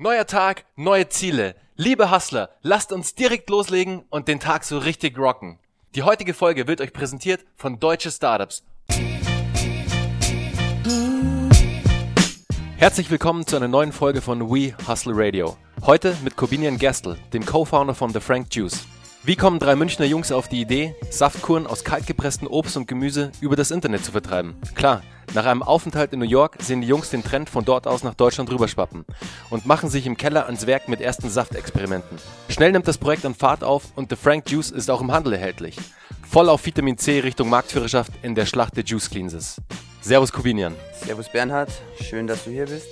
Neuer Tag, neue Ziele. Liebe Hustler, lasst uns direkt loslegen und den Tag so richtig rocken. Die heutige Folge wird euch präsentiert von Deutsche Startups. Herzlich willkommen zu einer neuen Folge von We Hustle Radio. Heute mit Corbinian Gestel, dem Co-Founder von The Frank Juice. Wie kommen drei Münchner Jungs auf die Idee, Saftkuren aus kaltgepresstem Obst und Gemüse über das Internet zu vertreiben? Klar, nach einem Aufenthalt in New York sehen die Jungs den Trend von dort aus nach Deutschland rüberschwappen und machen sich im Keller ans Werk mit ersten Saftexperimenten. Schnell nimmt das Projekt an Fahrt auf und The Frank Juice ist auch im Handel erhältlich. Voll auf Vitamin C Richtung Marktführerschaft in der Schlacht der Juice Cleanses. Servus Kubinian. Servus Bernhard, schön, dass du hier bist.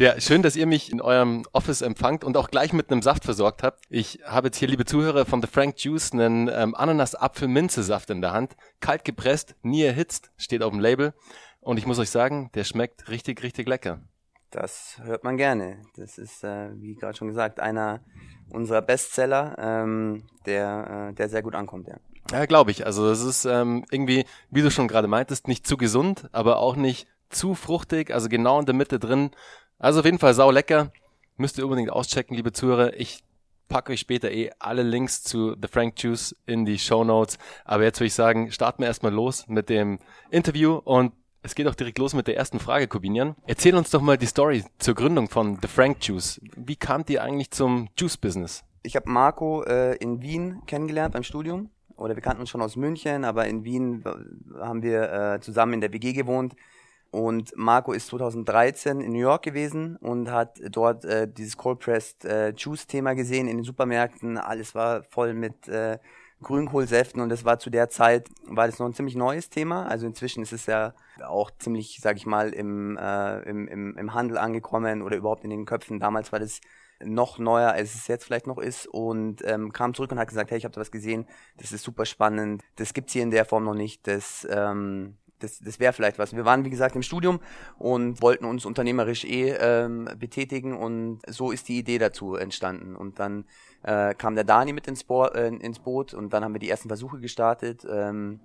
Ja, schön, dass ihr mich in eurem Office empfangt und auch gleich mit einem Saft versorgt habt. Ich habe jetzt hier, liebe Zuhörer, von The Frank Juice einen ähm, Ananas-Apfel-Minze-Saft in der Hand. Kalt gepresst, nie erhitzt, steht auf dem Label. Und ich muss euch sagen, der schmeckt richtig, richtig lecker. Das hört man gerne. Das ist, äh, wie gerade schon gesagt, einer unserer Bestseller, ähm, der, äh, der sehr gut ankommt, ja. Ja, glaube ich. Also es ist ähm, irgendwie, wie du schon gerade meintest, nicht zu gesund, aber auch nicht zu fruchtig, also genau in der Mitte drin. Also auf jeden Fall sau lecker. Müsst ihr unbedingt auschecken, liebe Zuhörer. Ich packe euch später eh alle Links zu The Frank Juice in die Show Notes. Aber jetzt würde ich sagen, starten wir erstmal los mit dem Interview und es geht auch direkt los mit der ersten Frage, Corbinian. Erzähl uns doch mal die Story zur Gründung von The Frank Juice. Wie kamt ihr eigentlich zum Juice-Business? Ich habe Marco äh, in Wien kennengelernt beim Studium. Oder wir kannten uns schon aus München, aber in Wien haben wir äh, zusammen in der WG gewohnt. Und Marco ist 2013 in New York gewesen und hat dort äh, dieses Cold Pressed äh, Juice Thema gesehen in den Supermärkten. Alles war voll mit äh, Grünkohlsäften und das war zu der Zeit, war das noch ein ziemlich neues Thema. Also inzwischen ist es ja auch ziemlich, sag ich mal, im, äh, im, im, im Handel angekommen oder überhaupt in den Köpfen. Damals war das noch neuer, als es jetzt vielleicht noch ist und ähm, kam zurück und hat gesagt, hey, ich habe da was gesehen, das ist super spannend, das gibt's hier in der Form noch nicht, das ähm, das, das wäre vielleicht was. Wir waren, wie gesagt, im Studium und wollten uns unternehmerisch eh ähm, betätigen und so ist die Idee dazu entstanden. Und dann äh, kam der Dani mit ins, Bo äh, ins Boot und dann haben wir die ersten Versuche gestartet. Ähm,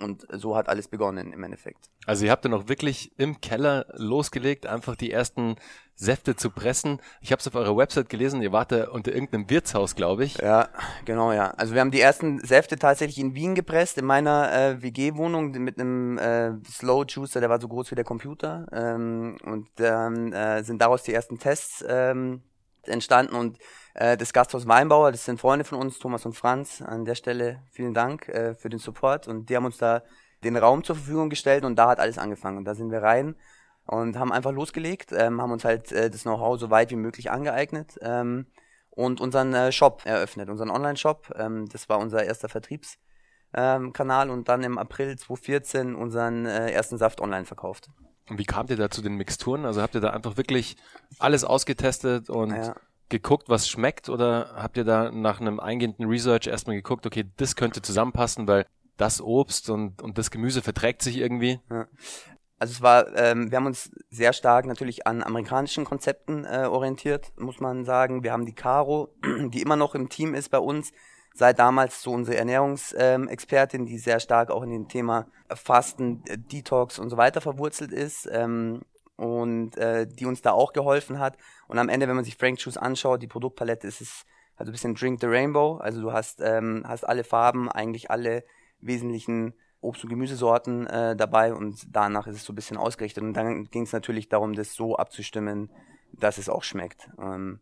und so hat alles begonnen im Endeffekt. Also ihr habt dann auch wirklich im Keller losgelegt, einfach die ersten Säfte zu pressen. Ich habe es auf eurer Website gelesen, ihr wart da unter irgendeinem Wirtshaus, glaube ich. Ja, genau, ja. Also wir haben die ersten Säfte tatsächlich in Wien gepresst, in meiner äh, WG-Wohnung mit einem äh, Slow Juicer, der war so groß wie der Computer. Ähm, und dann äh, sind daraus die ersten Tests ähm, entstanden und äh, das Gasthaus Weinbauer, das sind Freunde von uns, Thomas und Franz. An der Stelle vielen Dank äh, für den Support und die haben uns da den Raum zur Verfügung gestellt und da hat alles angefangen. Und da sind wir rein und haben einfach losgelegt, ähm, haben uns halt äh, das Know-how so weit wie möglich angeeignet ähm, und unseren äh, Shop eröffnet, unseren Online-Shop. Ähm, das war unser erster Vertriebskanal und dann im April 2014 unseren äh, ersten Saft online verkauft. Und wie kamt ihr da zu den Mixturen? Also habt ihr da einfach wirklich alles ausgetestet und ja geguckt, was schmeckt oder habt ihr da nach einem eingehenden Research erstmal geguckt, okay, das könnte zusammenpassen, weil das Obst und, und das Gemüse verträgt sich irgendwie? Ja. Also es war, ähm, wir haben uns sehr stark natürlich an amerikanischen Konzepten äh, orientiert, muss man sagen. Wir haben die Caro, die immer noch im Team ist bei uns, seit damals so unsere Ernährungsexpertin, ähm, die sehr stark auch in dem Thema Fasten, Detox und so weiter verwurzelt ist. Ähm, und äh, die uns da auch geholfen hat. Und am Ende, wenn man sich Frank Juice anschaut, die Produktpalette ist es also ein bisschen Drink the Rainbow. Also du hast, ähm, hast alle Farben, eigentlich alle wesentlichen Obst- und Gemüsesorten äh, dabei und danach ist es so ein bisschen ausgerichtet. Und dann ging es natürlich darum, das so abzustimmen, dass es auch schmeckt. Ähm,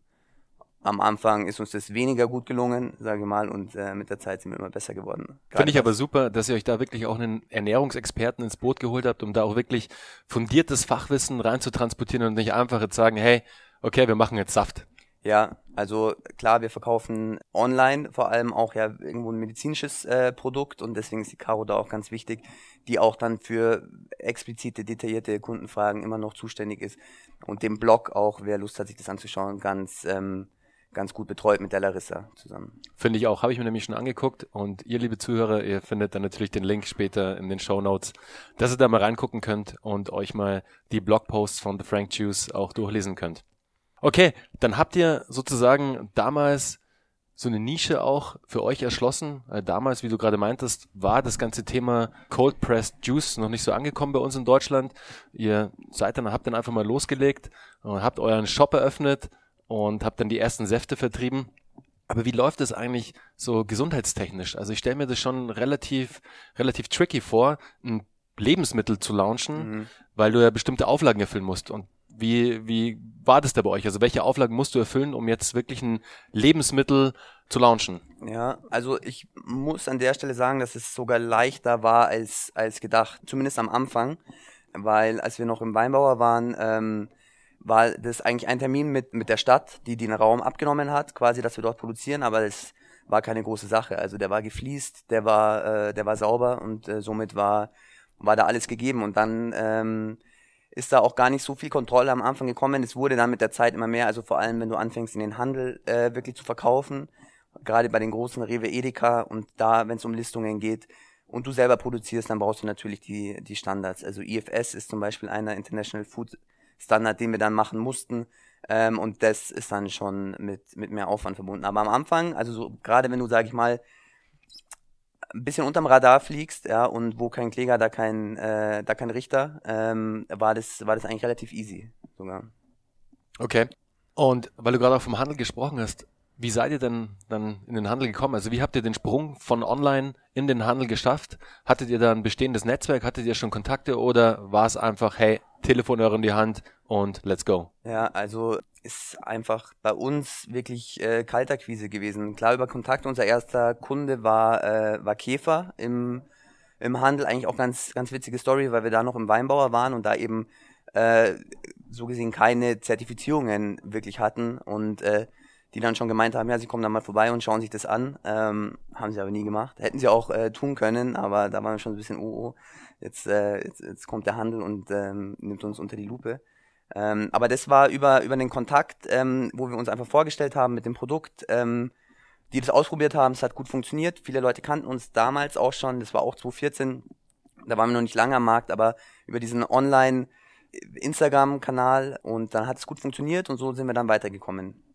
am Anfang ist uns das weniger gut gelungen, sage ich mal, und äh, mit der Zeit sind wir immer besser geworden. Finde ich aber super, dass ihr euch da wirklich auch einen Ernährungsexperten ins Boot geholt habt, um da auch wirklich fundiertes Fachwissen rein zu transportieren und nicht einfach jetzt sagen, hey, okay, wir machen jetzt Saft. Ja, also klar, wir verkaufen online vor allem auch ja irgendwo ein medizinisches äh, Produkt und deswegen ist die Caro da auch ganz wichtig, die auch dann für explizite, detaillierte Kundenfragen immer noch zuständig ist und dem Blog auch, wer Lust hat, sich das anzuschauen, ganz ähm, ganz gut betreut mit der Larissa zusammen. Finde ich auch, habe ich mir nämlich schon angeguckt und ihr liebe Zuhörer, ihr findet dann natürlich den Link später in den Show Notes, dass ihr da mal reingucken könnt und euch mal die Blogposts von The Frank Juice auch durchlesen könnt. Okay, dann habt ihr sozusagen damals so eine Nische auch für euch erschlossen. Äh, damals, wie du gerade meintest, war das ganze Thema Cold Pressed Juice noch nicht so angekommen bei uns in Deutschland. Ihr seid dann, habt dann einfach mal losgelegt und habt euren Shop eröffnet und habt dann die ersten Säfte vertrieben. Aber wie läuft es eigentlich so gesundheitstechnisch? Also ich stelle mir das schon relativ, relativ tricky vor, ein Lebensmittel zu launchen, mhm. weil du ja bestimmte Auflagen erfüllen musst. Und wie, wie war das da bei euch? Also welche Auflagen musst du erfüllen, um jetzt wirklich ein Lebensmittel zu launchen? Ja, also ich muss an der Stelle sagen, dass es sogar leichter war als, als gedacht, zumindest am Anfang, weil als wir noch im Weinbauer waren, ähm, war das eigentlich ein Termin mit, mit der Stadt, die den Raum abgenommen hat, quasi, dass wir dort produzieren, aber es war keine große Sache. Also der war gefliest, der war, äh, der war sauber und äh, somit war, war da alles gegeben. Und dann ähm, ist da auch gar nicht so viel Kontrolle am Anfang gekommen. Es wurde dann mit der Zeit immer mehr, also vor allem, wenn du anfängst, in den Handel äh, wirklich zu verkaufen, gerade bei den großen Rewe Edeka und da, wenn es um Listungen geht, und du selber produzierst, dann brauchst du natürlich die, die Standards. Also IFS ist zum Beispiel einer International Food Standard, den wir dann machen mussten. Ähm, und das ist dann schon mit, mit mehr Aufwand verbunden. Aber am Anfang, also so, gerade wenn du, sag ich mal, ein bisschen unterm Radar fliegst, ja, und wo kein Kläger, da kein, äh, da kein Richter, ähm, war das, war das eigentlich relativ easy sogar. Okay. Und weil du gerade auch vom Handel gesprochen hast, wie seid ihr denn dann in den Handel gekommen? Also wie habt ihr den Sprung von online in den Handel geschafft? Hattet ihr da ein bestehendes Netzwerk? Hattet ihr schon Kontakte oder war es einfach, hey, Telefonhörer in die Hand und let's go? Ja, also ist einfach bei uns wirklich äh, Kalterquise gewesen. Klar über Kontakt. Unser erster Kunde war, äh, war Käfer im, im Handel. Eigentlich auch ganz, ganz witzige Story, weil wir da noch im Weinbauer waren und da eben äh, so gesehen keine Zertifizierungen wirklich hatten und äh, die dann schon gemeint haben, ja, sie kommen da mal vorbei und schauen sich das an. Ähm, haben sie aber nie gemacht. Hätten sie auch äh, tun können, aber da waren wir schon ein bisschen, oh, oh jetzt, äh, jetzt, jetzt kommt der Handel und ähm, nimmt uns unter die Lupe. Ähm, aber das war über, über den Kontakt, ähm, wo wir uns einfach vorgestellt haben mit dem Produkt, ähm, die das ausprobiert haben, es hat gut funktioniert. Viele Leute kannten uns damals auch schon, das war auch 2014, da waren wir noch nicht lange am Markt, aber über diesen Online- Instagram-Kanal und dann hat es gut funktioniert und so sind wir dann weitergekommen.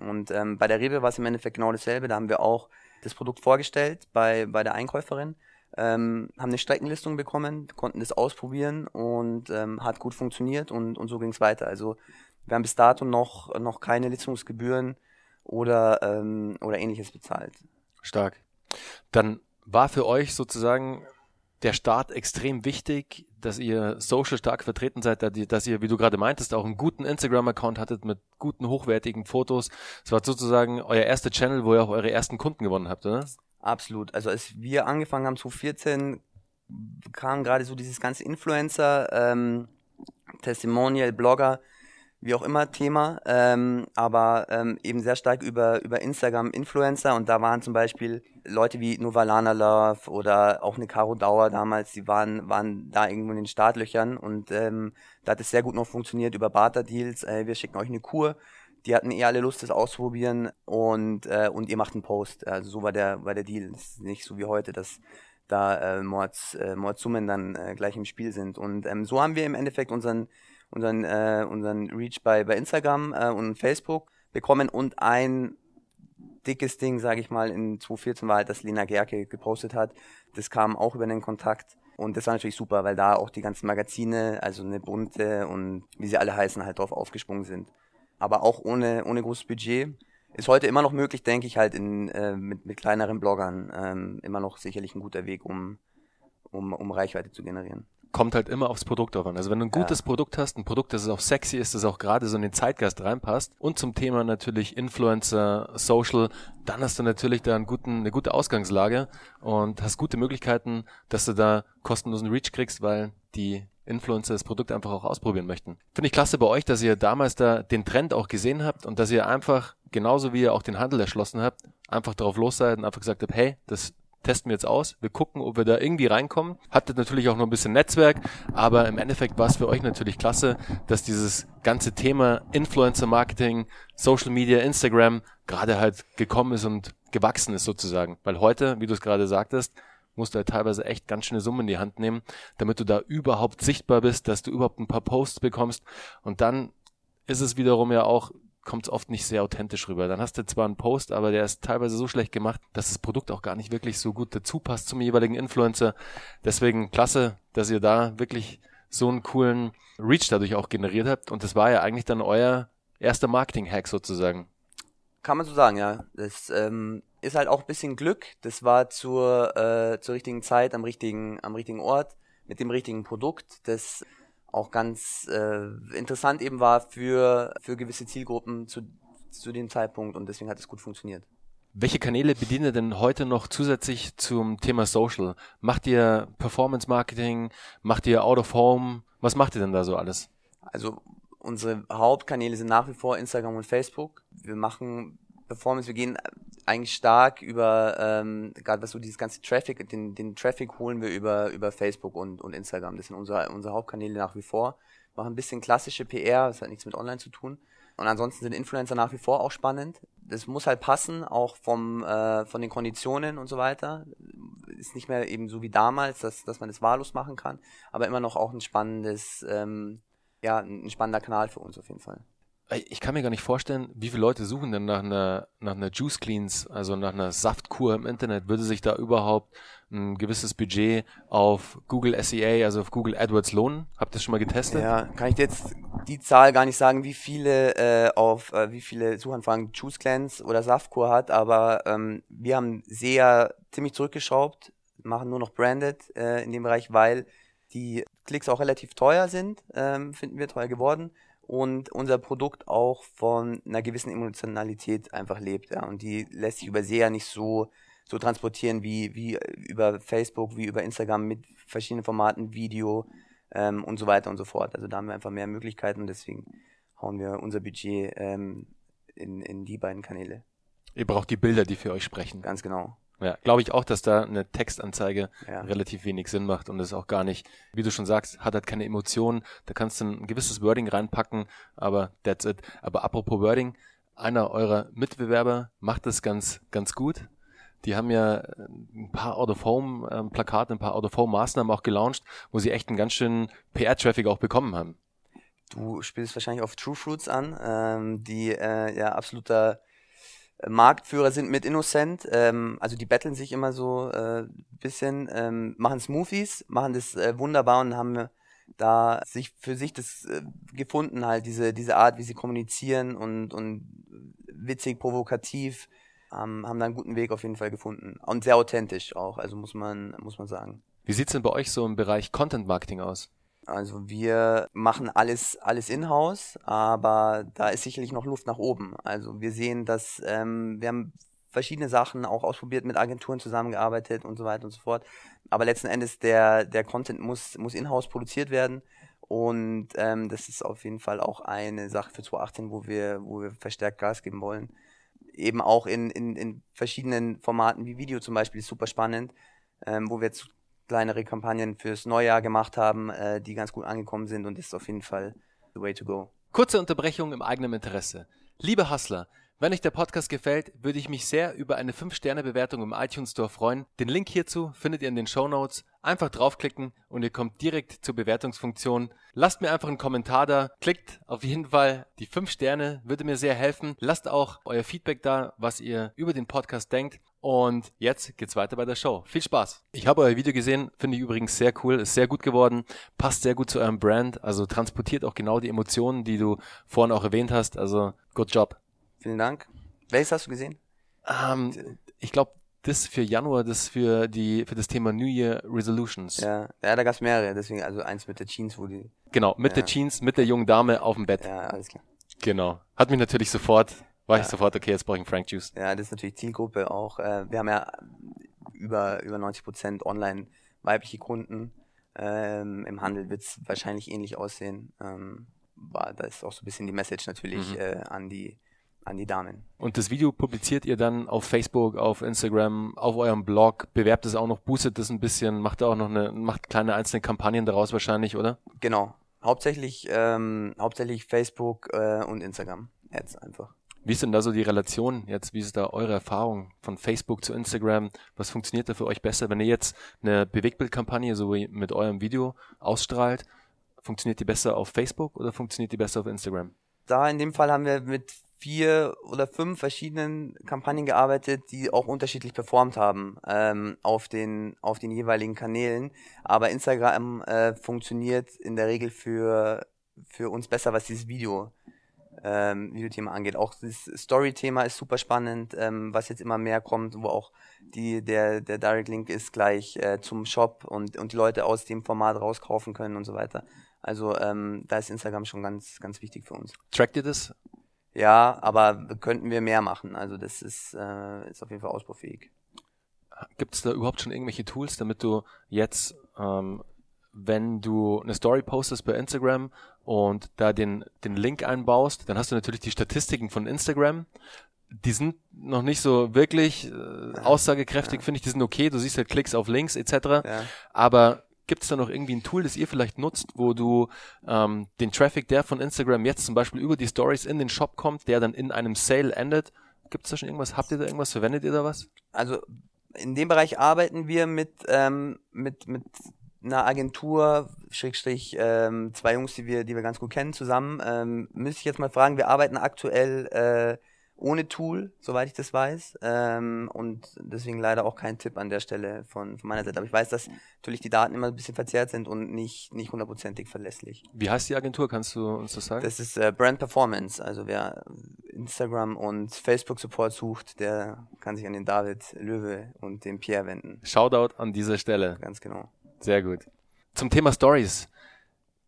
Und ähm, bei der Rewe war es im Endeffekt genau dasselbe. Da haben wir auch das Produkt vorgestellt bei, bei der Einkäuferin, ähm, haben eine Streckenlistung bekommen, konnten das ausprobieren und ähm, hat gut funktioniert und, und so ging es weiter. Also wir haben bis dato noch, noch keine Listungsgebühren oder, ähm, oder ähnliches bezahlt. Stark. Dann war für euch sozusagen der Start extrem wichtig, dass ihr social stark vertreten seid, dass ihr, wie du gerade meintest, auch einen guten Instagram-Account hattet mit guten, hochwertigen Fotos. Es war sozusagen euer erster Channel, wo ihr auch eure ersten Kunden gewonnen habt, oder? Absolut. Also als wir angefangen haben, 2014, kam gerade so dieses ganze Influencer, ähm, Testimonial, Blogger, wie auch immer Thema, ähm, aber ähm, eben sehr stark über, über Instagram Influencer und da waren zum Beispiel Leute wie Novalana Love oder auch eine Caro Dauer damals, die waren, waren da irgendwo in den Startlöchern und ähm, da hat es sehr gut noch funktioniert über Barter-Deals, äh, wir schicken euch eine Kur, die hatten eh alle Lust, das auszuprobieren und, äh, und ihr macht einen Post, also so war der, war der Deal, das ist nicht so wie heute, dass da äh, Mords, äh, Mordsummen dann äh, gleich im Spiel sind. Und ähm, so haben wir im Endeffekt unseren unseren, äh, unseren Reach bei, bei Instagram äh, und Facebook bekommen und ein dickes Ding, sage ich mal, in 2014 war halt, dass Lena Gerke gepostet hat. Das kam auch über den Kontakt. Und das war natürlich super, weil da auch die ganzen Magazine, also eine bunte und wie sie alle heißen, halt drauf aufgesprungen sind. Aber auch ohne, ohne großes Budget. Ist heute immer noch möglich, denke ich, halt in, äh, mit, mit kleineren Bloggern ähm, immer noch sicherlich ein guter Weg, um, um, um Reichweite zu generieren kommt halt immer aufs Produkt drauf an. Also wenn du ein gutes ja. Produkt hast, ein Produkt, das auch sexy ist, das auch gerade so in den Zeitgeist reinpasst und zum Thema natürlich Influencer, Social, dann hast du natürlich da einen guten, eine gute Ausgangslage und hast gute Möglichkeiten, dass du da kostenlosen Reach kriegst, weil die Influencer das Produkt einfach auch ausprobieren möchten. Finde ich klasse bei euch, dass ihr damals da den Trend auch gesehen habt und dass ihr einfach, genauso wie ihr auch den Handel erschlossen habt, einfach darauf los seid und einfach gesagt habt, hey, das testen wir jetzt aus. Wir gucken, ob wir da irgendwie reinkommen. Hattet natürlich auch noch ein bisschen Netzwerk, aber im Endeffekt war es für euch natürlich klasse, dass dieses ganze Thema Influencer Marketing, Social Media, Instagram gerade halt gekommen ist und gewachsen ist sozusagen. Weil heute, wie du es gerade sagtest, musst du halt teilweise echt ganz schöne Summen in die Hand nehmen, damit du da überhaupt sichtbar bist, dass du überhaupt ein paar Posts bekommst und dann ist es wiederum ja auch kommt es oft nicht sehr authentisch rüber. Dann hast du zwar einen Post, aber der ist teilweise so schlecht gemacht, dass das Produkt auch gar nicht wirklich so gut dazu passt zum jeweiligen Influencer. Deswegen klasse, dass ihr da wirklich so einen coolen Reach dadurch auch generiert habt. Und das war ja eigentlich dann euer erster Marketing-Hack sozusagen. Kann man so sagen, ja. Das ähm, ist halt auch ein bisschen Glück. Das war zur, äh, zur richtigen Zeit, am richtigen, am richtigen Ort, mit dem richtigen Produkt, das auch ganz äh, interessant eben war für, für gewisse Zielgruppen zu, zu dem Zeitpunkt und deswegen hat es gut funktioniert. Welche Kanäle bedient ihr denn heute noch zusätzlich zum Thema Social? Macht ihr Performance Marketing? Macht ihr Out of Home? Was macht ihr denn da so alles? Also unsere Hauptkanäle sind nach wie vor Instagram und Facebook. Wir machen Performance, wir gehen eigentlich stark über, ähm, gerade was so dieses ganze Traffic, den, den Traffic holen wir über, über Facebook und, und Instagram. Das sind unsere, unsere Hauptkanäle nach wie vor. Machen ein bisschen klassische PR, das hat nichts mit Online zu tun. Und ansonsten sind Influencer nach wie vor auch spannend. Das muss halt passen, auch vom, äh, von den Konditionen und so weiter. Ist nicht mehr eben so wie damals, dass, dass man das wahllos machen kann, aber immer noch auch ein spannendes, ähm, ja, ein spannender Kanal für uns auf jeden Fall ich kann mir gar nicht vorstellen, wie viele Leute suchen denn nach einer, nach einer Juice Cleans, also nach einer Saftkur im Internet. Würde sich da überhaupt ein gewisses Budget auf Google SEA, also auf Google AdWords lohnen? Habt ihr das schon mal getestet? Ja, kann ich jetzt die Zahl gar nicht sagen, wie viele äh, auf äh, wie viele Suchanfragen Juice Cleanse oder Saftkur hat, aber ähm, wir haben sehr ziemlich zurückgeschraubt, machen nur noch branded äh, in dem Bereich, weil die Klicks auch relativ teuer sind, ähm, finden wir teuer geworden und unser Produkt auch von einer gewissen Emotionalität einfach lebt. Ja. Und die lässt sich über SEA nicht so, so transportieren wie, wie über Facebook, wie über Instagram mit verschiedenen Formaten, Video ähm, und so weiter und so fort. Also da haben wir einfach mehr Möglichkeiten und deswegen hauen wir unser Budget ähm, in, in die beiden Kanäle. Ihr braucht die Bilder, die für euch sprechen. Ganz genau. Ja, glaube ich auch, dass da eine Textanzeige ja. relativ wenig Sinn macht und es auch gar nicht, wie du schon sagst, hat halt keine Emotionen. Da kannst du ein gewisses Wording reinpacken, aber that's it. Aber apropos Wording, einer eurer Mitbewerber macht das ganz, ganz gut. Die haben ja ein paar Out-of-Home-Plakate, ein paar Out-of-Home-Maßnahmen auch gelauncht, wo sie echt einen ganz schönen PR-Traffic auch bekommen haben. Du spielst wahrscheinlich auf True Fruits an, ähm, die äh, ja absoluter Marktführer sind mit Innocent. Ähm, also die betteln sich immer so äh, bisschen, ähm, machen Smoothies, machen das äh, wunderbar und haben da sich für sich das äh, gefunden halt diese diese Art, wie sie kommunizieren und und witzig, provokativ, ähm, haben da einen guten Weg auf jeden Fall gefunden und sehr authentisch auch. Also muss man muss man sagen. Wie sieht's denn bei euch so im Bereich Content Marketing aus? Also wir machen alles, alles in-house, aber da ist sicherlich noch Luft nach oben. Also wir sehen, dass ähm, wir haben verschiedene Sachen auch ausprobiert, mit Agenturen zusammengearbeitet und so weiter und so fort. Aber letzten Endes der, der Content muss, muss in-house produziert werden. Und ähm, das ist auf jeden Fall auch eine Sache für 2018, wo wir, wo wir verstärkt Gas geben wollen. Eben auch in, in, in verschiedenen Formaten wie Video zum Beispiel ist super spannend, ähm, wo wir jetzt kleinere Kampagnen fürs Neujahr gemacht haben, äh, die ganz gut angekommen sind und ist auf jeden Fall the way to go. Kurze Unterbrechung im eigenen Interesse. Liebe Hustler, wenn euch der Podcast gefällt, würde ich mich sehr über eine 5-Sterne-Bewertung im iTunes Store freuen. Den Link hierzu findet ihr in den Show Notes. Einfach draufklicken und ihr kommt direkt zur Bewertungsfunktion. Lasst mir einfach einen Kommentar da. Klickt auf jeden Fall die 5 Sterne, würde mir sehr helfen. Lasst auch euer Feedback da, was ihr über den Podcast denkt. Und jetzt geht's weiter bei der Show. Viel Spaß. Ich habe euer Video gesehen, finde ich übrigens sehr cool, ist sehr gut geworden, passt sehr gut zu eurem Brand, also transportiert auch genau die Emotionen, die du vorhin auch erwähnt hast. Also, good job. Vielen Dank. Welches hast du gesehen? Ähm, ich glaube, das für Januar, das für die für das Thema New Year Resolutions. Ja, ja da gab's mehrere, deswegen also eins mit der Jeans, wo die. Genau, mit ja. der Jeans, mit der jungen Dame auf dem Bett. Ja, alles klar. Genau. Hat mich natürlich sofort war ja. ich sofort, okay, jetzt brauche ich einen Frank Juice. Ja, das ist natürlich Zielgruppe auch. Äh, wir haben ja über, über 90 Prozent online weibliche Kunden. Ähm, Im Handel wird es wahrscheinlich ähnlich aussehen. Ähm, war, da ist auch so ein bisschen die Message natürlich mhm. äh, an die an die Damen. Und das Video publiziert ihr dann auf Facebook, auf Instagram, auf eurem Blog, bewerbt es auch noch, boostet es ein bisschen, macht auch noch eine, macht kleine einzelne Kampagnen daraus wahrscheinlich, oder? Genau. Hauptsächlich, ähm, hauptsächlich Facebook äh, und Instagram. Jetzt einfach. Wie ist denn da so die Relation jetzt? Wie ist da eure Erfahrung von Facebook zu Instagram? Was funktioniert da für euch besser? Wenn ihr jetzt eine Bewegtbildkampagne so wie mit eurem Video ausstrahlt, funktioniert die besser auf Facebook oder funktioniert die besser auf Instagram? Da in dem Fall haben wir mit vier oder fünf verschiedenen Kampagnen gearbeitet, die auch unterschiedlich performt haben ähm, auf den auf den jeweiligen Kanälen. Aber Instagram äh, funktioniert in der Regel für für uns besser, was dieses Video ähm, Videothema angeht. Auch das Story-Thema ist super spannend, ähm, was jetzt immer mehr kommt, wo auch die, der, der Direct Link ist gleich äh, zum Shop und, und die Leute aus dem Format rauskaufen können und so weiter. Also ähm, da ist Instagram schon ganz, ganz wichtig für uns. Trackt ihr das? Ja, aber könnten wir mehr machen. Also das ist, äh, ist auf jeden Fall ausbaufähig. Gibt es da überhaupt schon irgendwelche Tools, damit du jetzt, ähm, wenn du eine Story postest bei Instagram und da den, den Link einbaust, dann hast du natürlich die Statistiken von Instagram. Die sind noch nicht so wirklich äh, aussagekräftig, ja. finde ich. Die sind okay. Du siehst halt Klicks auf Links etc. Ja. Aber Gibt es da noch irgendwie ein Tool, das ihr vielleicht nutzt, wo du ähm, den Traffic, der von Instagram jetzt zum Beispiel über die Stories in den Shop kommt, der dann in einem Sale endet? Gibt es da schon irgendwas? Habt ihr da irgendwas? Verwendet ihr da was? Also in dem Bereich arbeiten wir mit, ähm, mit, mit einer Agentur, Schrägstrich, ähm, zwei Jungs, die wir, die wir ganz gut kennen, zusammen. Ähm, müsste ich jetzt mal fragen, wir arbeiten aktuell äh, ohne Tool, soweit ich das weiß. Ähm, und deswegen leider auch kein Tipp an der Stelle von, von meiner Seite. Aber ich weiß, dass natürlich die Daten immer ein bisschen verzerrt sind und nicht, nicht hundertprozentig verlässlich. Wie heißt die Agentur? Kannst du uns das sagen? Das ist äh, Brand Performance. Also wer Instagram und Facebook Support sucht, der kann sich an den David Löwe und den Pierre wenden. Shoutout an dieser Stelle. Ganz genau. Sehr gut. Zum Thema Stories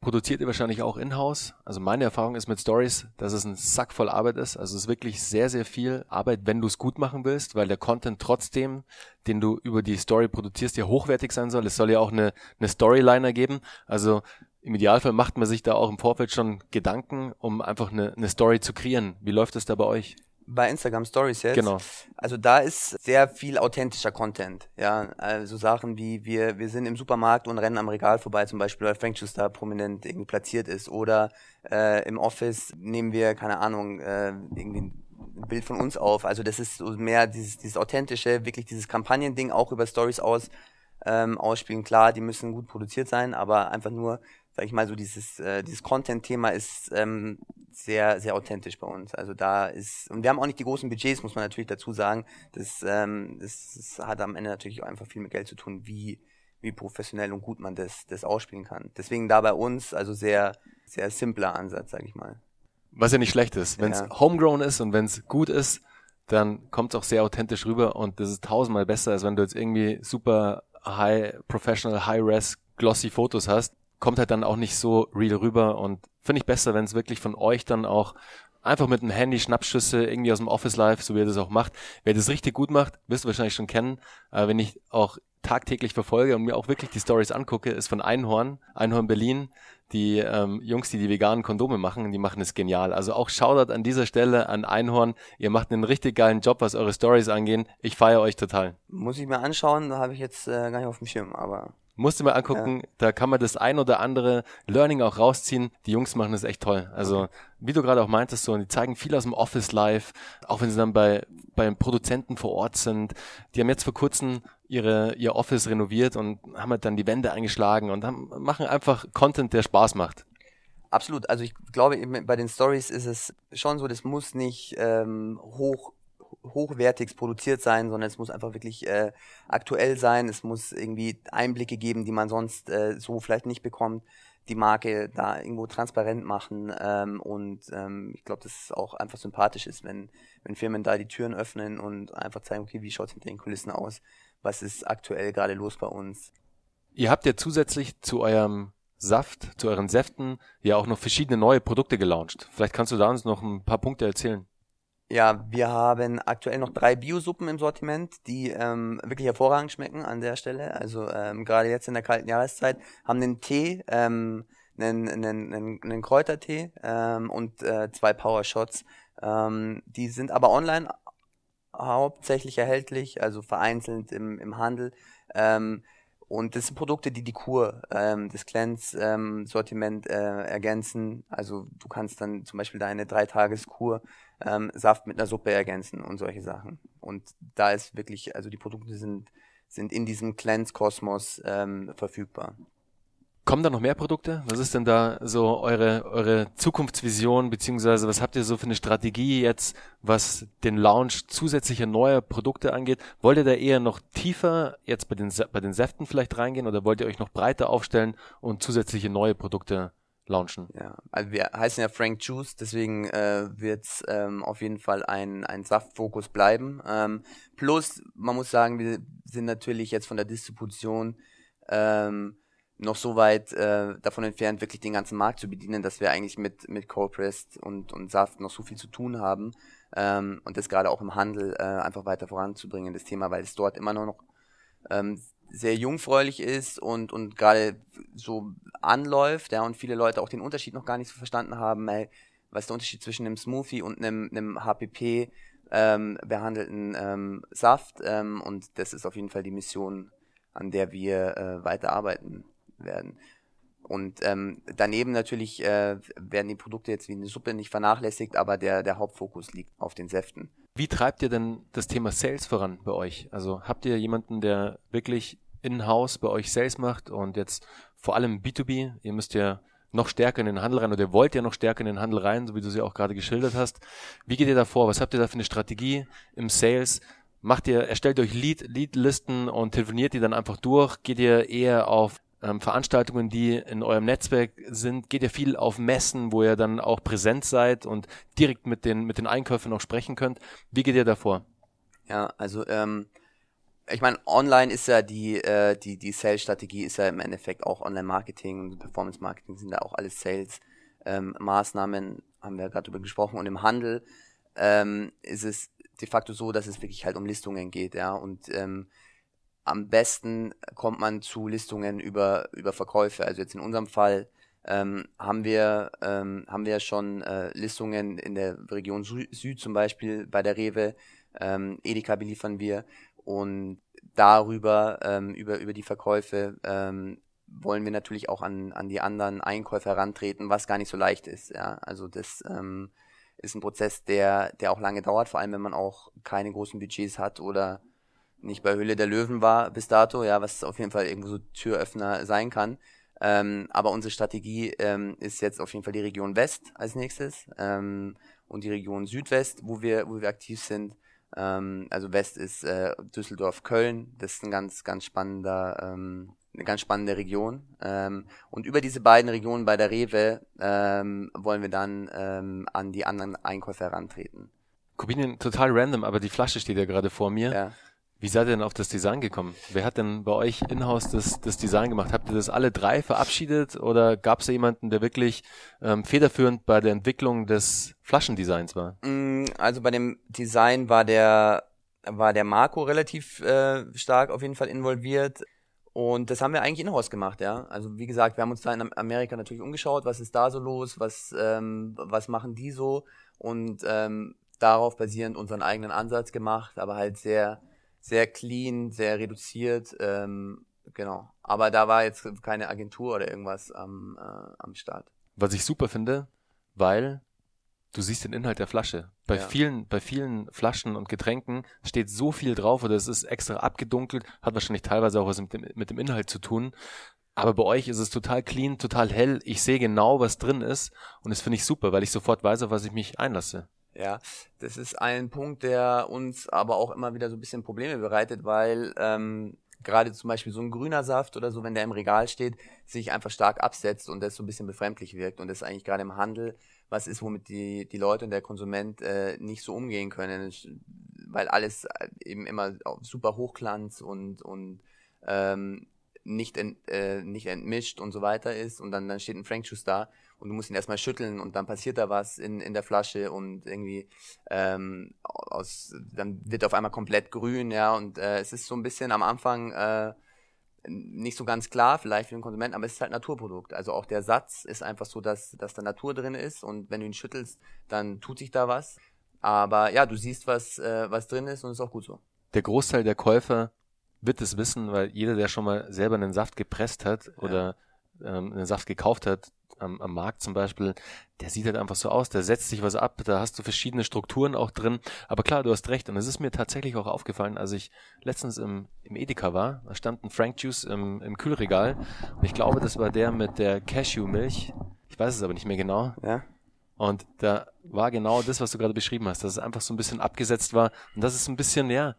produziert ihr wahrscheinlich auch in-house. Also meine Erfahrung ist mit Stories, dass es ein Sack voll Arbeit ist. Also es ist wirklich sehr, sehr viel Arbeit, wenn du es gut machen willst, weil der Content trotzdem, den du über die Story produzierst, ja hochwertig sein soll. Es soll ja auch eine, eine Storyliner geben. Also im Idealfall macht man sich da auch im Vorfeld schon Gedanken, um einfach eine, eine Story zu kreieren. Wie läuft es da bei euch? Bei Instagram Stories jetzt. Genau. Also da ist sehr viel authentischer Content. Ja, also Sachen wie wir wir sind im Supermarkt und rennen am Regal vorbei, zum Beispiel, weil Frank Schuster prominent irgendwie platziert ist. Oder äh, im Office nehmen wir keine Ahnung äh, irgendwie ein Bild von uns auf. Also das ist so mehr dieses dieses authentische, wirklich dieses Kampagnending auch über Stories aus ähm, ausspielen. Klar, die müssen gut produziert sein, aber einfach nur sag ich mal, so dieses, äh, dieses Content-Thema ist ähm, sehr, sehr authentisch bei uns. Also da ist, und wir haben auch nicht die großen Budgets, muss man natürlich dazu sagen. Das, ähm, das, das hat am Ende natürlich auch einfach viel mit Geld zu tun, wie, wie professionell und gut man das, das ausspielen kann. Deswegen da bei uns, also sehr, sehr simpler Ansatz, sag ich mal. Was ja nicht schlecht ist. Wenn es ja. homegrown ist und wenn es gut ist, dann kommt es auch sehr authentisch rüber und das ist tausendmal besser, als wenn du jetzt irgendwie super high professional, high res glossy Fotos hast kommt halt dann auch nicht so real rüber und finde ich besser, wenn es wirklich von euch dann auch einfach mit einem Handy Schnappschüsse irgendwie aus dem Office Live, so wie ihr das auch macht. Wer das richtig gut macht, wirst du wahrscheinlich schon kennen. Aber wenn ich auch tagtäglich verfolge und mir auch wirklich die Stories angucke, ist von Einhorn, Einhorn Berlin, die ähm, Jungs, die die veganen Kondome machen, die machen es genial. Also auch Shoutout an dieser Stelle an Einhorn. Ihr macht einen richtig geilen Job, was eure Stories angehen. Ich feiere euch total. Muss ich mir anschauen, da habe ich jetzt äh, gar nicht auf dem Schirm, aber Musst du mal angucken, ja. da kann man das ein oder andere Learning auch rausziehen. Die Jungs machen das echt toll. Also, okay. wie du gerade auch meintest, so, die zeigen viel aus dem Office Live, auch wenn sie dann bei, beim Produzenten vor Ort sind. Die haben jetzt vor kurzem ihre, ihr Office renoviert und haben halt dann die Wände eingeschlagen und haben, machen einfach Content, der Spaß macht. Absolut. Also ich glaube, bei den Stories ist es schon so, das muss nicht ähm, hoch hochwertigst produziert sein, sondern es muss einfach wirklich äh, aktuell sein. Es muss irgendwie Einblicke geben, die man sonst äh, so vielleicht nicht bekommt. Die Marke da irgendwo transparent machen ähm, und ähm, ich glaube, dass es auch einfach sympathisch ist, wenn, wenn Firmen da die Türen öffnen und einfach zeigen, okay, wie schaut es hinter den Kulissen aus? Was ist aktuell gerade los bei uns? Ihr habt ja zusätzlich zu eurem Saft, zu euren Säften ja auch noch verschiedene neue Produkte gelauncht. Vielleicht kannst du da uns noch ein paar Punkte erzählen. Ja, wir haben aktuell noch drei Biosuppen im Sortiment, die ähm, wirklich hervorragend schmecken an der Stelle. Also ähm, gerade jetzt in der kalten Jahreszeit haben den Tee, ähm, einen, einen, einen, einen Kräutertee ähm, und äh, zwei Power Shots. Ähm, die sind aber online hauptsächlich erhältlich, also vereinzelt im, im Handel. Ähm, und das sind Produkte, die die Kur, ähm, das Cleanse-Sortiment ähm, äh, ergänzen. Also du kannst dann zum Beispiel deine Dreitageskur ähm, Saft mit einer Suppe ergänzen und solche Sachen. Und da ist wirklich, also die Produkte sind, sind in diesem Cleanse-Kosmos ähm, verfügbar. Kommen da noch mehr Produkte? Was ist denn da so eure, eure Zukunftsvision, beziehungsweise was habt ihr so für eine Strategie jetzt, was den Launch zusätzlicher neuer Produkte angeht? Wollt ihr da eher noch tiefer jetzt bei den, bei den Säften vielleicht reingehen oder wollt ihr euch noch breiter aufstellen und zusätzliche neue Produkte launchen. Ja, also wir heißen ja Frank Juice, deswegen äh, wird es ähm, auf jeden Fall ein, ein Saftfokus bleiben. Ähm, plus, man muss sagen, wir sind natürlich jetzt von der Distribution ähm, noch so weit äh, davon entfernt, wirklich den ganzen Markt zu bedienen, dass wir eigentlich mit, mit Cold Pressed und, und Saft noch so viel zu tun haben ähm, und das gerade auch im Handel äh, einfach weiter voranzubringen, das Thema, weil es dort immer noch ähm, sehr jungfräulich ist und, und gerade so anläuft, ja, und viele Leute auch den Unterschied noch gar nicht so verstanden haben, ey, was ist der Unterschied zwischen einem Smoothie und einem, einem HPP ähm, behandelten ähm, Saft ähm, und das ist auf jeden Fall die Mission, an der wir äh, weiter arbeiten werden. Und ähm, daneben natürlich äh, werden die Produkte jetzt wie eine Suppe nicht vernachlässigt, aber der, der Hauptfokus liegt auf den Säften. Wie treibt ihr denn das Thema Sales voran bei euch? Also habt ihr jemanden, der wirklich in-house bei euch Sales macht und jetzt vor allem B2B, ihr müsst ja noch stärker in den Handel rein oder ihr wollt ja noch stärker in den Handel rein, so wie du sie auch gerade geschildert hast. Wie geht ihr da vor? Was habt ihr da für eine Strategie im Sales? Macht ihr, erstellt euch Lead, Lead-Listen und telefoniert die dann einfach durch? Geht ihr eher auf ähm, Veranstaltungen, die in eurem Netzwerk sind? Geht ihr viel auf Messen, wo ihr dann auch präsent seid und direkt mit den, mit den Einkäufern auch sprechen könnt? Wie geht ihr da vor? Ja, also ähm, ich meine, online ist ja die, äh, die, die Sales-Strategie ist ja im Endeffekt auch Online-Marketing und Performance-Marketing sind da auch alles Sales-Maßnahmen, ähm, haben wir gerade drüber gesprochen. Und im Handel ähm, ist es de facto so, dass es wirklich halt um Listungen geht, ja. Und ähm, am besten kommt man zu Listungen über, über Verkäufe. Also jetzt in unserem Fall ähm, haben wir ähm, haben wir schon äh, Listungen in der Region Sü Süd zum Beispiel bei der Rewe. Ähm, Edeka beliefern wir und darüber ähm, über über die Verkäufe ähm, wollen wir natürlich auch an an die anderen Einkäufer herantreten, was gar nicht so leicht ist. Ja, also das ähm, ist ein Prozess, der der auch lange dauert, vor allem wenn man auch keine großen Budgets hat oder nicht bei Höhle der Löwen war bis dato, ja, was auf jeden Fall irgendwo so Türöffner sein kann. Ähm, aber unsere Strategie ähm, ist jetzt auf jeden Fall die Region West als nächstes ähm, und die Region Südwest, wo wir, wo wir aktiv sind. Ähm, also West ist äh, Düsseldorf, Köln. Das ist ein ganz, ganz spannender, ähm, eine ganz spannende Region. Ähm, und über diese beiden Regionen bei der Rewe ähm, wollen wir dann ähm, an die anderen Einkäufer herantreten. Corbinian, total random, aber die Flasche steht ja gerade vor mir. Ja. Wie seid ihr denn auf das Design gekommen? Wer hat denn bei euch in-house das, das Design gemacht? Habt ihr das alle drei verabschiedet oder gab es jemanden, der wirklich ähm, federführend bei der Entwicklung des Flaschendesigns war? Mm, also bei dem Design war der war der Marco relativ äh, stark auf jeden Fall involviert. Und das haben wir eigentlich in-house gemacht, ja. Also wie gesagt, wir haben uns da in Amerika natürlich umgeschaut, was ist da so los, was, ähm, was machen die so und ähm, darauf basierend unseren eigenen Ansatz gemacht, aber halt sehr sehr clean, sehr reduziert, ähm, genau. Aber da war jetzt keine Agentur oder irgendwas am, äh, am Start. Was ich super finde, weil du siehst den Inhalt der Flasche. Bei ja. vielen, bei vielen Flaschen und Getränken steht so viel drauf oder es ist extra abgedunkelt, hat wahrscheinlich teilweise auch was mit dem, mit dem Inhalt zu tun. Aber bei euch ist es total clean, total hell. Ich sehe genau, was drin ist. Und das finde ich super, weil ich sofort weiß, auf was ich mich einlasse. Ja, das ist ein Punkt, der uns aber auch immer wieder so ein bisschen Probleme bereitet, weil ähm, gerade zum Beispiel so ein grüner Saft oder so, wenn der im Regal steht, sich einfach stark absetzt und das so ein bisschen befremdlich wirkt. Und das eigentlich gerade im Handel was ist, womit die, die Leute und der Konsument äh, nicht so umgehen können, weil alles äh, eben immer super Hochglanz und, und ähm, nicht, ent, äh, nicht entmischt und so weiter ist und dann, dann steht ein Frank Juice da und du musst ihn erstmal schütteln und dann passiert da was in, in der Flasche und irgendwie ähm, aus dann wird auf einmal komplett grün, ja, und äh, es ist so ein bisschen am Anfang äh, nicht so ganz klar, vielleicht für den Konsumenten, aber es ist halt Naturprodukt. Also auch der Satz ist einfach so, dass, dass da Natur drin ist und wenn du ihn schüttelst, dann tut sich da was. Aber ja, du siehst, was, äh, was drin ist und ist auch gut so. Der Großteil der Käufer wird es wissen, weil jeder, der schon mal selber einen Saft gepresst hat oder ja. Ähm, einen Saft gekauft hat, am, am Markt zum Beispiel, der sieht halt einfach so aus, da setzt sich was ab, da hast du verschiedene Strukturen auch drin. Aber klar, du hast recht. Und es ist mir tatsächlich auch aufgefallen, als ich letztens im, im Edeka war, da stand ein Frank Juice im, im Kühlregal. Und ich glaube, das war der mit der Cashew-Milch. Ich weiß es aber nicht mehr genau. Ja. Und da war genau das, was du gerade beschrieben hast, dass es einfach so ein bisschen abgesetzt war. Und das ist ein bisschen, ja,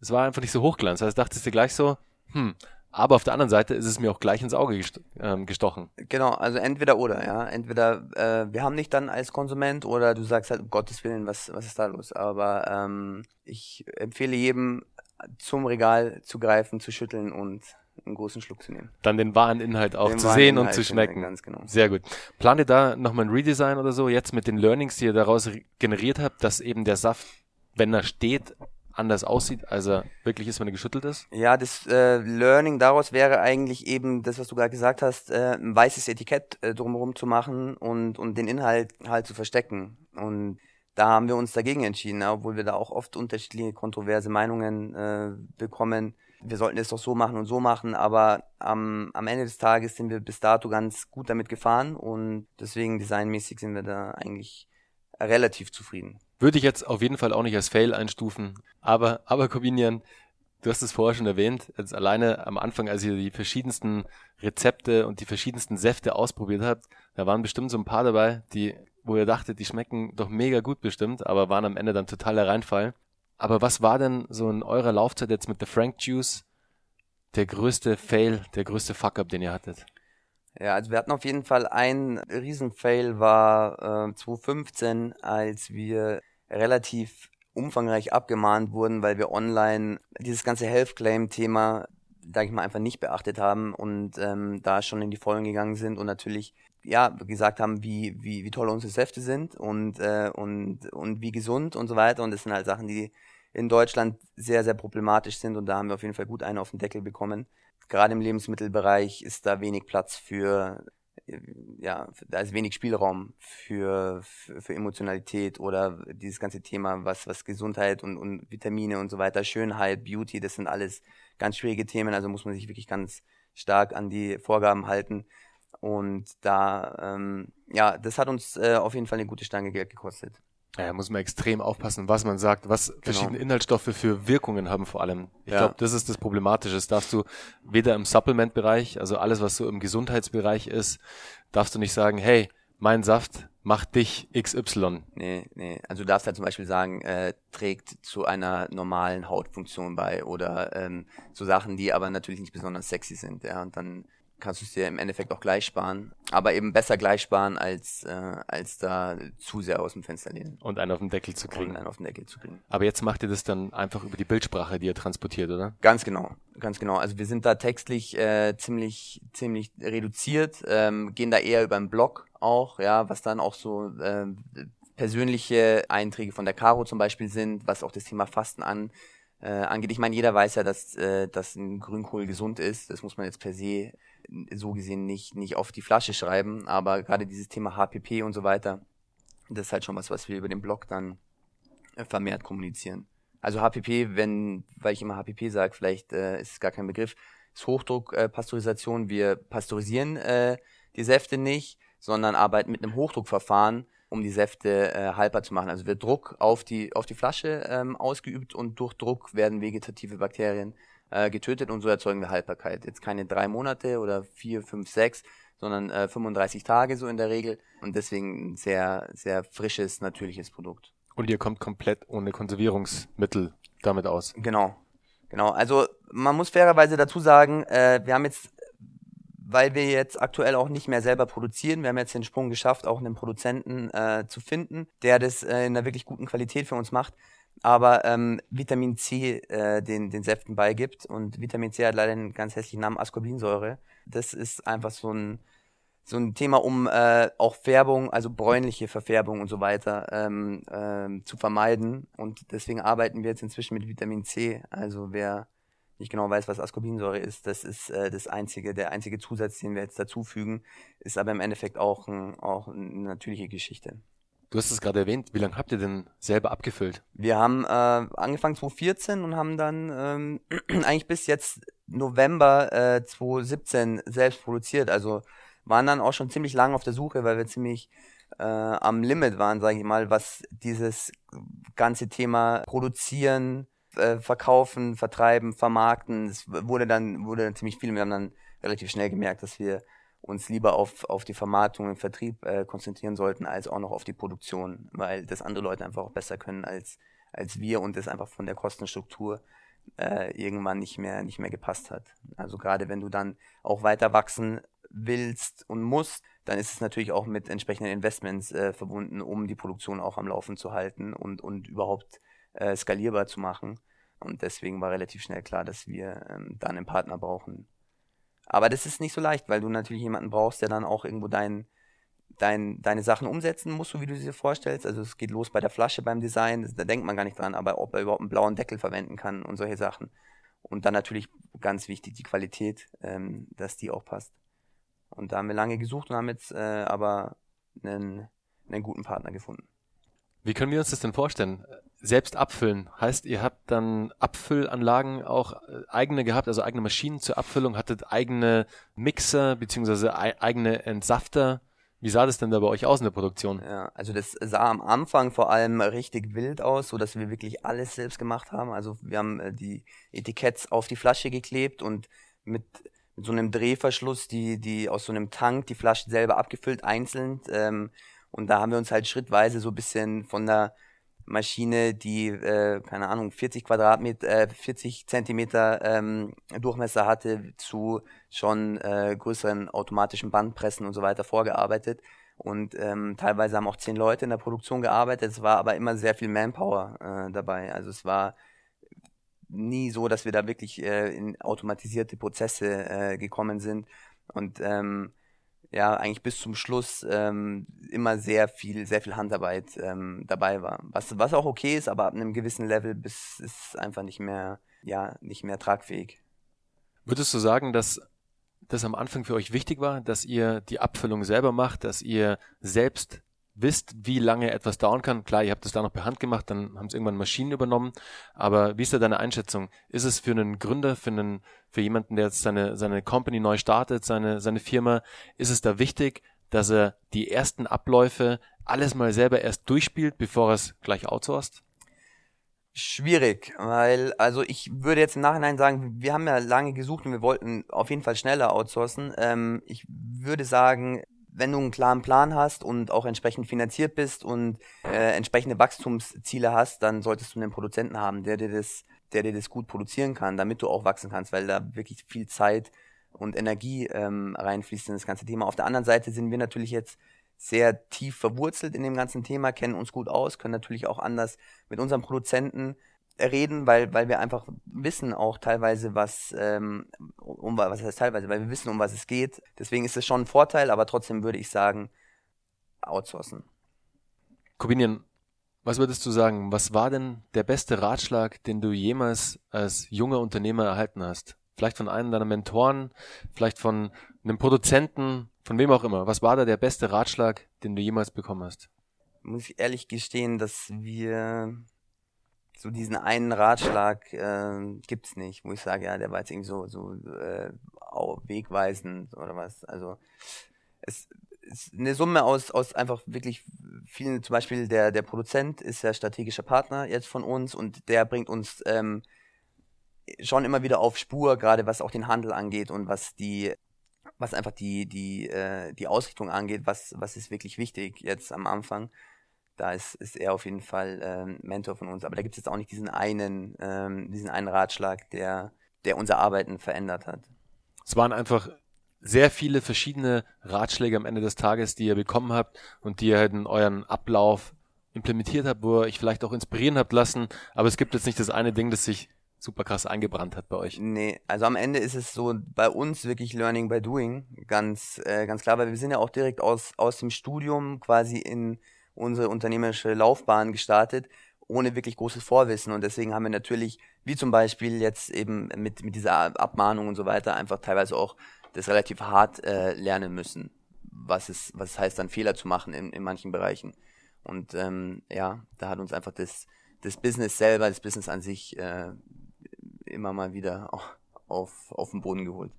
es war einfach nicht so hochglanz. Also dachtest du gleich so, hm, Aber auf der anderen Seite ist es mir auch gleich ins Auge ähm, gestochen. Genau, also entweder oder, ja. Entweder äh, wir haben nicht dann als Konsument oder du sagst halt, um Gottes Willen, was, was ist da los? Aber ähm, ich empfehle jedem, zum Regal zu greifen, zu schütteln und einen großen Schluck zu nehmen. Dann den wahren Inhalt auch den zu sehen Inhalt und zu schmecken. Ganz genau. Sehr gut. Plant ihr da nochmal ein Redesign oder so, jetzt mit den Learnings, die ihr daraus generiert habt, dass eben der Saft, wenn er steht, anders aussieht, als er wirklich ist, wenn er geschüttelt ist? Ja, das äh, Learning daraus wäre eigentlich eben das, was du gerade gesagt hast, äh, ein weißes Etikett äh, drumherum zu machen und, und den Inhalt halt zu verstecken. Und da haben wir uns dagegen entschieden, ja, obwohl wir da auch oft unterschiedliche kontroverse Meinungen äh, bekommen. Wir sollten es doch so machen und so machen, aber am, am Ende des Tages sind wir bis dato ganz gut damit gefahren und deswegen designmäßig sind wir da eigentlich relativ zufrieden. Würde ich jetzt auf jeden Fall auch nicht als Fail einstufen. Aber, aber Corbinian, du hast es vorher schon erwähnt, jetzt alleine am Anfang, als ihr die verschiedensten Rezepte und die verschiedensten Säfte ausprobiert habt, da waren bestimmt so ein paar dabei, die, wo ihr dachtet, die schmecken doch mega gut bestimmt, aber waren am Ende dann totaler Reinfall. Aber was war denn so in eurer Laufzeit jetzt mit The Frank Juice der größte Fail, der größte Fuck-up, den ihr hattet? Ja, also wir hatten auf jeden Fall einen Riesenfail war äh, 2015, als wir relativ umfangreich abgemahnt wurden, weil wir online dieses ganze Health Claim Thema, sag ich mal, einfach nicht beachtet haben und ähm, da schon in die Vollen gegangen sind und natürlich ja gesagt haben, wie wie wie toll unsere Säfte sind und äh, und und wie gesund und so weiter und das sind halt Sachen, die in Deutschland sehr sehr problematisch sind und da haben wir auf jeden Fall gut einen auf den Deckel bekommen. Gerade im Lebensmittelbereich ist da wenig Platz für ja, da ist wenig Spielraum für, für, für, Emotionalität oder dieses ganze Thema, was, was Gesundheit und, und Vitamine und so weiter, Schönheit, Beauty, das sind alles ganz schwierige Themen, also muss man sich wirklich ganz stark an die Vorgaben halten. Und da, ähm, ja, das hat uns äh, auf jeden Fall eine gute Stange Geld gekostet. Ja, muss man extrem aufpassen, was man sagt, was genau. verschiedene Inhaltsstoffe für Wirkungen haben vor allem. Ich ja. glaube, das ist das Problematische. Das darfst du weder im Supplement-Bereich, also alles, was so im Gesundheitsbereich ist, darfst du nicht sagen, hey, mein Saft macht dich XY. Nee, nee. Also du darfst halt zum Beispiel sagen, äh, trägt zu einer normalen Hautfunktion bei oder ähm, so Sachen, die aber natürlich nicht besonders sexy sind. Ja, und dann kannst du es dir im Endeffekt auch gleich sparen. Aber eben besser gleich sparen, als, äh, als da zu sehr aus dem Fenster lehnen. Und einen auf den Deckel zu kriegen. Und einen auf den Deckel zu kriegen. Aber jetzt macht ihr das dann einfach über die Bildsprache, die ihr transportiert, oder? Ganz genau, ganz genau. Also wir sind da textlich äh, ziemlich, ziemlich reduziert, ähm, gehen da eher über einen Blog auch, ja, was dann auch so äh, persönliche Einträge von der Caro zum Beispiel sind, was auch das Thema Fasten an äh, angeht. Ich meine, jeder weiß ja, dass, äh, dass ein Grünkohl gesund ist. Das muss man jetzt per se so gesehen nicht, nicht auf die Flasche schreiben, aber gerade dieses Thema HPP und so weiter, das ist halt schon was, was wir über den Blog dann äh, vermehrt kommunizieren. Also HPP, wenn, weil ich immer HPP sage, vielleicht äh, ist es gar kein Begriff, ist Hochdruckpasteurisation. Äh, wir pasteurisieren äh, die Säfte nicht, sondern arbeiten mit einem Hochdruckverfahren, um die Säfte äh, haltbar zu machen. Also wird Druck auf die, auf die Flasche ähm, ausgeübt und durch Druck werden vegetative Bakterien äh, getötet und so erzeugen wir Haltbarkeit. Jetzt keine drei Monate oder vier, fünf, sechs, sondern äh, 35 Tage so in der Regel und deswegen ein sehr, sehr frisches, natürliches Produkt. Und ihr kommt komplett ohne Konservierungsmittel damit aus. Genau, genau. Also man muss fairerweise dazu sagen, äh, wir haben jetzt, weil wir jetzt aktuell auch nicht mehr selber produzieren, wir haben jetzt den Sprung geschafft, auch einen Produzenten äh, zu finden, der das äh, in einer wirklich guten Qualität für uns macht aber ähm, Vitamin C äh, den, den Säften beigibt. Und Vitamin C hat leider einen ganz hässlichen Namen, Ascorbinsäure. Das ist einfach so ein, so ein Thema, um äh, auch Färbung, also bräunliche Verfärbung und so weiter ähm, ähm, zu vermeiden. Und deswegen arbeiten wir jetzt inzwischen mit Vitamin C. Also wer nicht genau weiß, was Ascorbinsäure ist, das ist äh, das einzige, der einzige Zusatz, den wir jetzt dazufügen, ist aber im Endeffekt auch, ein, auch eine natürliche Geschichte. Du hast es gerade erwähnt. Wie lange habt ihr denn selber abgefüllt? Wir haben äh, angefangen 2014 und haben dann ähm, eigentlich bis jetzt November äh, 2017 selbst produziert. Also waren dann auch schon ziemlich lange auf der Suche, weil wir ziemlich äh, am Limit waren, sage ich mal, was dieses ganze Thema Produzieren, äh, Verkaufen, Vertreiben, Vermarkten, es wurde dann wurde dann ziemlich viel. Wir haben dann relativ schnell gemerkt, dass wir uns lieber auf, auf die Vermarktung und Vertrieb äh, konzentrieren sollten, als auch noch auf die Produktion, weil das andere Leute einfach auch besser können als, als wir und das einfach von der Kostenstruktur äh, irgendwann nicht mehr, nicht mehr gepasst hat. Also gerade wenn du dann auch weiter wachsen willst und musst, dann ist es natürlich auch mit entsprechenden Investments äh, verbunden, um die Produktion auch am Laufen zu halten und, und überhaupt äh, skalierbar zu machen. Und deswegen war relativ schnell klar, dass wir ähm, dann einen Partner brauchen. Aber das ist nicht so leicht, weil du natürlich jemanden brauchst, der dann auch irgendwo dein, dein, deine Sachen umsetzen muss, so wie du sie dir vorstellst. Also es geht los bei der Flasche beim Design, da denkt man gar nicht dran, aber ob er überhaupt einen blauen Deckel verwenden kann und solche Sachen. Und dann natürlich ganz wichtig die Qualität, ähm, dass die auch passt. Und da haben wir lange gesucht und haben jetzt äh, aber einen, einen guten Partner gefunden. Wie können wir uns das denn vorstellen? Selbst abfüllen. Heißt, ihr habt dann Abfüllanlagen auch äh, eigene gehabt, also eigene Maschinen zur Abfüllung, hattet eigene Mixer beziehungsweise eigene Entsafter. Wie sah das denn da bei euch aus in der Produktion? Ja, also das sah am Anfang vor allem richtig wild aus, so dass wir wirklich alles selbst gemacht haben. Also wir haben äh, die Etiketts auf die Flasche geklebt und mit, mit so einem Drehverschluss, die, die aus so einem Tank die Flasche selber abgefüllt einzeln. Ähm, und da haben wir uns halt schrittweise so ein bisschen von der Maschine, die, äh, keine Ahnung, 40 Quadratmeter, äh, 40 Zentimeter ähm, Durchmesser hatte, zu schon äh, größeren automatischen Bandpressen und so weiter vorgearbeitet. Und ähm, teilweise haben auch zehn Leute in der Produktion gearbeitet. Es war aber immer sehr viel Manpower äh, dabei. Also es war nie so, dass wir da wirklich äh, in automatisierte Prozesse äh, gekommen sind. Und ähm, ja eigentlich bis zum Schluss ähm, immer sehr viel, sehr viel Handarbeit ähm, dabei war. Was, was auch okay ist, aber ab einem gewissen Level bis ist einfach nicht mehr, ja, nicht mehr tragfähig. Würdest du sagen, dass das am Anfang für euch wichtig war, dass ihr die Abfüllung selber macht, dass ihr selbst wisst, wie lange etwas dauern kann. Klar, ihr habt es da noch per Hand gemacht, dann haben es irgendwann Maschinen übernommen. Aber wie ist da deine Einschätzung? Ist es für einen Gründer, für einen, für jemanden, der jetzt seine, seine Company neu startet, seine, seine Firma, ist es da wichtig, dass er die ersten Abläufe alles mal selber erst durchspielt, bevor er es gleich outsourced? Schwierig, weil, also ich würde jetzt im Nachhinein sagen, wir haben ja lange gesucht und wir wollten auf jeden Fall schneller outsourcen. Ähm, ich würde sagen, wenn du einen klaren Plan hast und auch entsprechend finanziert bist und äh, entsprechende Wachstumsziele hast, dann solltest du einen Produzenten haben, der dir das, der dir das gut produzieren kann, damit du auch wachsen kannst, weil da wirklich viel Zeit und Energie ähm, reinfließt in das ganze Thema. Auf der anderen Seite sind wir natürlich jetzt sehr tief verwurzelt in dem ganzen Thema, kennen uns gut aus, können natürlich auch anders mit unseren Produzenten reden, weil, weil wir einfach wissen auch teilweise, was, ähm, um was heißt teilweise, weil wir wissen, um was es geht. Deswegen ist es schon ein Vorteil, aber trotzdem würde ich sagen, outsourcen. Corbinian, was würdest du sagen? Was war denn der beste Ratschlag, den du jemals als junger Unternehmer erhalten hast? Vielleicht von einem deiner Mentoren, vielleicht von einem Produzenten, von wem auch immer. Was war da der beste Ratschlag, den du jemals bekommen hast? Muss ich ehrlich gestehen, dass wir so diesen einen Ratschlag äh, gibt's nicht, wo ich sage, ja, der war jetzt irgendwie so, so äh, wegweisend oder was. Also es ist eine Summe aus, aus einfach wirklich vielen, zum Beispiel der, der Produzent ist ja strategischer Partner jetzt von uns und der bringt uns ähm, schon immer wieder auf Spur, gerade was auch den Handel angeht und was die was einfach die die äh, die Ausrichtung angeht, was was ist wirklich wichtig jetzt am Anfang da ist, ist er auf jeden Fall ähm, Mentor von uns. Aber da gibt es jetzt auch nicht diesen einen, ähm, diesen einen Ratschlag, der, der unser Arbeiten verändert hat. Es waren einfach sehr viele verschiedene Ratschläge am Ende des Tages, die ihr bekommen habt und die ihr halt in euren Ablauf implementiert habt, wo ihr euch vielleicht auch inspirieren habt lassen. Aber es gibt jetzt nicht das eine Ding, das sich super krass eingebrannt hat bei euch. Nee, also am Ende ist es so bei uns wirklich Learning by Doing, ganz, äh, ganz klar, weil wir sind ja auch direkt aus, aus dem Studium quasi in unsere unternehmerische Laufbahn gestartet, ohne wirklich großes Vorwissen. Und deswegen haben wir natürlich, wie zum Beispiel jetzt eben mit, mit dieser Abmahnung und so weiter, einfach teilweise auch das relativ hart äh, lernen müssen, was es, was es heißt, dann Fehler zu machen in, in manchen Bereichen. Und ähm, ja, da hat uns einfach das, das Business selber, das Business an sich äh, immer mal wieder auf, auf den Boden geholt.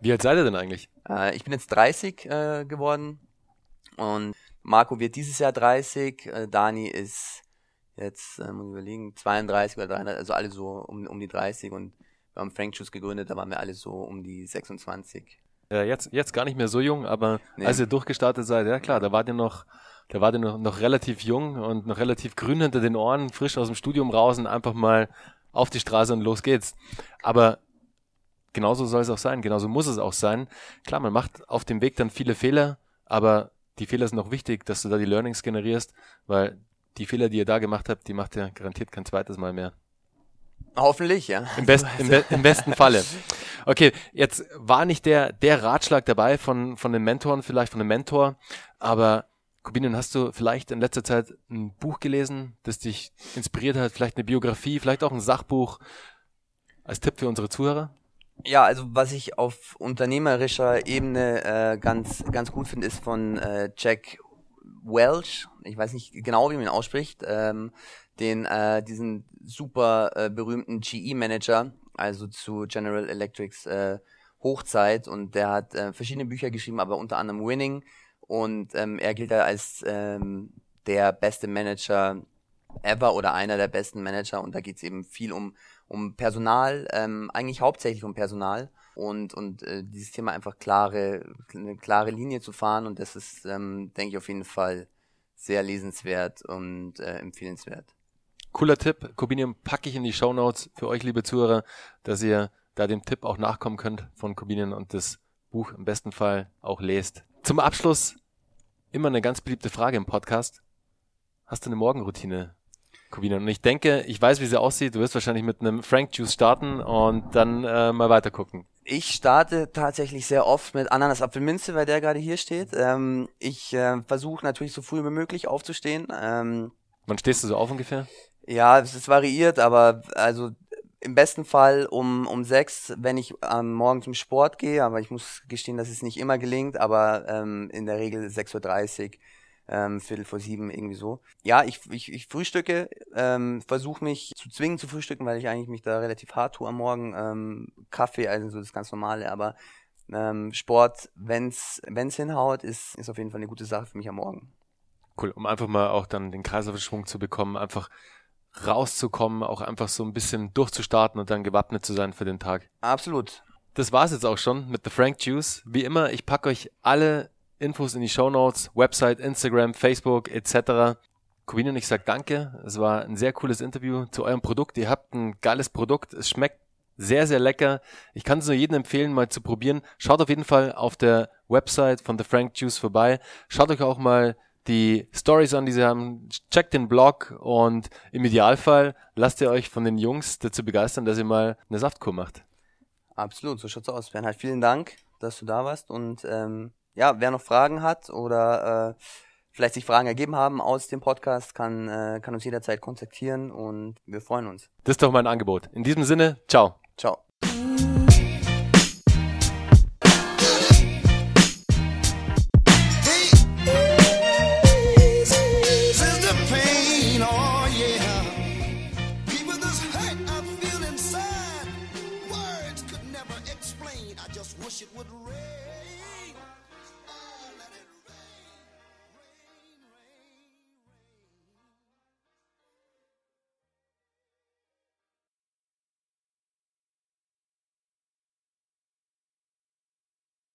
Wie alt seid ihr denn eigentlich? Äh, ich bin jetzt 30 äh, geworden und Marco wird dieses Jahr 30, äh, Dani ist jetzt, äh, muss ich überlegen, 32 oder 33, also alle so um, um die 30 und wir haben Frank Juice gegründet, da waren wir alle so um die 26. Ja, jetzt, jetzt gar nicht mehr so jung, aber nee. als ihr durchgestartet seid, ja klar, da wart ihr noch, da wart ihr noch, noch relativ jung und noch relativ grün hinter den Ohren, frisch aus dem Studium raus und einfach mal auf die Straße und los geht's. Aber genauso soll es auch sein, genauso muss es auch sein. Klar, man macht auf dem Weg dann viele Fehler, aber die Fehler sind auch wichtig, dass du da die Learnings generierst, weil die Fehler, die ihr da gemacht habt, die macht ihr garantiert kein zweites Mal mehr. Hoffentlich, ja. Im, best, im, be im besten Falle. Okay, jetzt war nicht der, der Ratschlag dabei von, von den Mentoren, vielleicht von dem Mentor, aber Kubinen, hast du vielleicht in letzter Zeit ein Buch gelesen, das dich inspiriert hat, vielleicht eine Biografie, vielleicht auch ein Sachbuch als Tipp für unsere Zuhörer? Ja, also was ich auf unternehmerischer Ebene äh, ganz ganz gut finde, ist von äh, Jack Welch. Ich weiß nicht genau, wie man ihn ausspricht. Ähm, den äh, diesen super äh, berühmten GE-Manager, also zu General Electrics äh, Hochzeit und der hat äh, verschiedene Bücher geschrieben, aber unter anderem Winning und ähm, er gilt da als ähm, der beste Manager ever oder einer der besten Manager und da geht es eben viel um um Personal, ähm, eigentlich hauptsächlich um Personal und und äh, dieses Thema einfach klare eine klare Linie zu fahren und das ist ähm, denke ich auf jeden Fall sehr lesenswert und äh, empfehlenswert. Cooler Tipp. Cobinium packe ich in die Show Notes für euch, liebe Zuhörer, dass ihr da dem Tipp auch nachkommen könnt von Cobinium und das Buch im besten Fall auch lest. Zum Abschluss immer eine ganz beliebte Frage im Podcast. Hast du eine Morgenroutine, Cobinium? Und ich denke, ich weiß, wie sie aussieht. Du wirst wahrscheinlich mit einem Frank Juice starten und dann äh, mal weiter gucken. Ich starte tatsächlich sehr oft mit Ananas Apfelminze, weil der gerade hier steht. Ähm, ich äh, versuche natürlich so früh wie möglich aufzustehen. Ähm, Wann stehst du so auf ungefähr? Ja, es ist variiert, aber also im besten Fall um, um sechs, wenn ich am ähm, Morgen zum Sport gehe, aber ich muss gestehen, dass es nicht immer gelingt, aber ähm, in der Regel 6.30 Uhr, ähm, Viertel vor sieben, irgendwie so. Ja, ich, ich, ich frühstücke, ähm, versuche mich zu zwingen zu frühstücken, weil ich eigentlich mich da relativ hart tue am Morgen. Ähm, Kaffee, also so das ganz normale, aber ähm, Sport, wenn's wenn's hinhaut, ist, ist auf jeden Fall eine gute Sache für mich am Morgen. Cool, um einfach mal auch dann den Kreislaufschwung zu bekommen, einfach rauszukommen, auch einfach so ein bisschen durchzustarten und dann gewappnet zu sein für den Tag. Absolut. Das war's jetzt auch schon mit The Frank Juice. Wie immer, ich packe euch alle Infos in die Show Notes, Website, Instagram, Facebook etc. Queen und ich sag danke. Es war ein sehr cooles Interview zu eurem Produkt. Ihr habt ein geiles Produkt. Es schmeckt sehr, sehr lecker. Ich kann es nur jedem empfehlen, mal zu probieren. Schaut auf jeden Fall auf der Website von The Frank Juice vorbei. Schaut euch auch mal die Stories an, die sie haben, checkt den Blog und im Idealfall lasst ihr euch von den Jungs dazu begeistern, dass ihr mal eine Saftkur macht. Absolut, so schaut's aus. Bernhard, vielen Dank, dass du da warst und ähm, ja, wer noch Fragen hat oder äh, vielleicht sich Fragen ergeben haben aus dem Podcast, kann, äh, kann uns jederzeit kontaktieren und wir freuen uns. Das ist doch mein Angebot. In diesem Sinne, ciao. Ciao.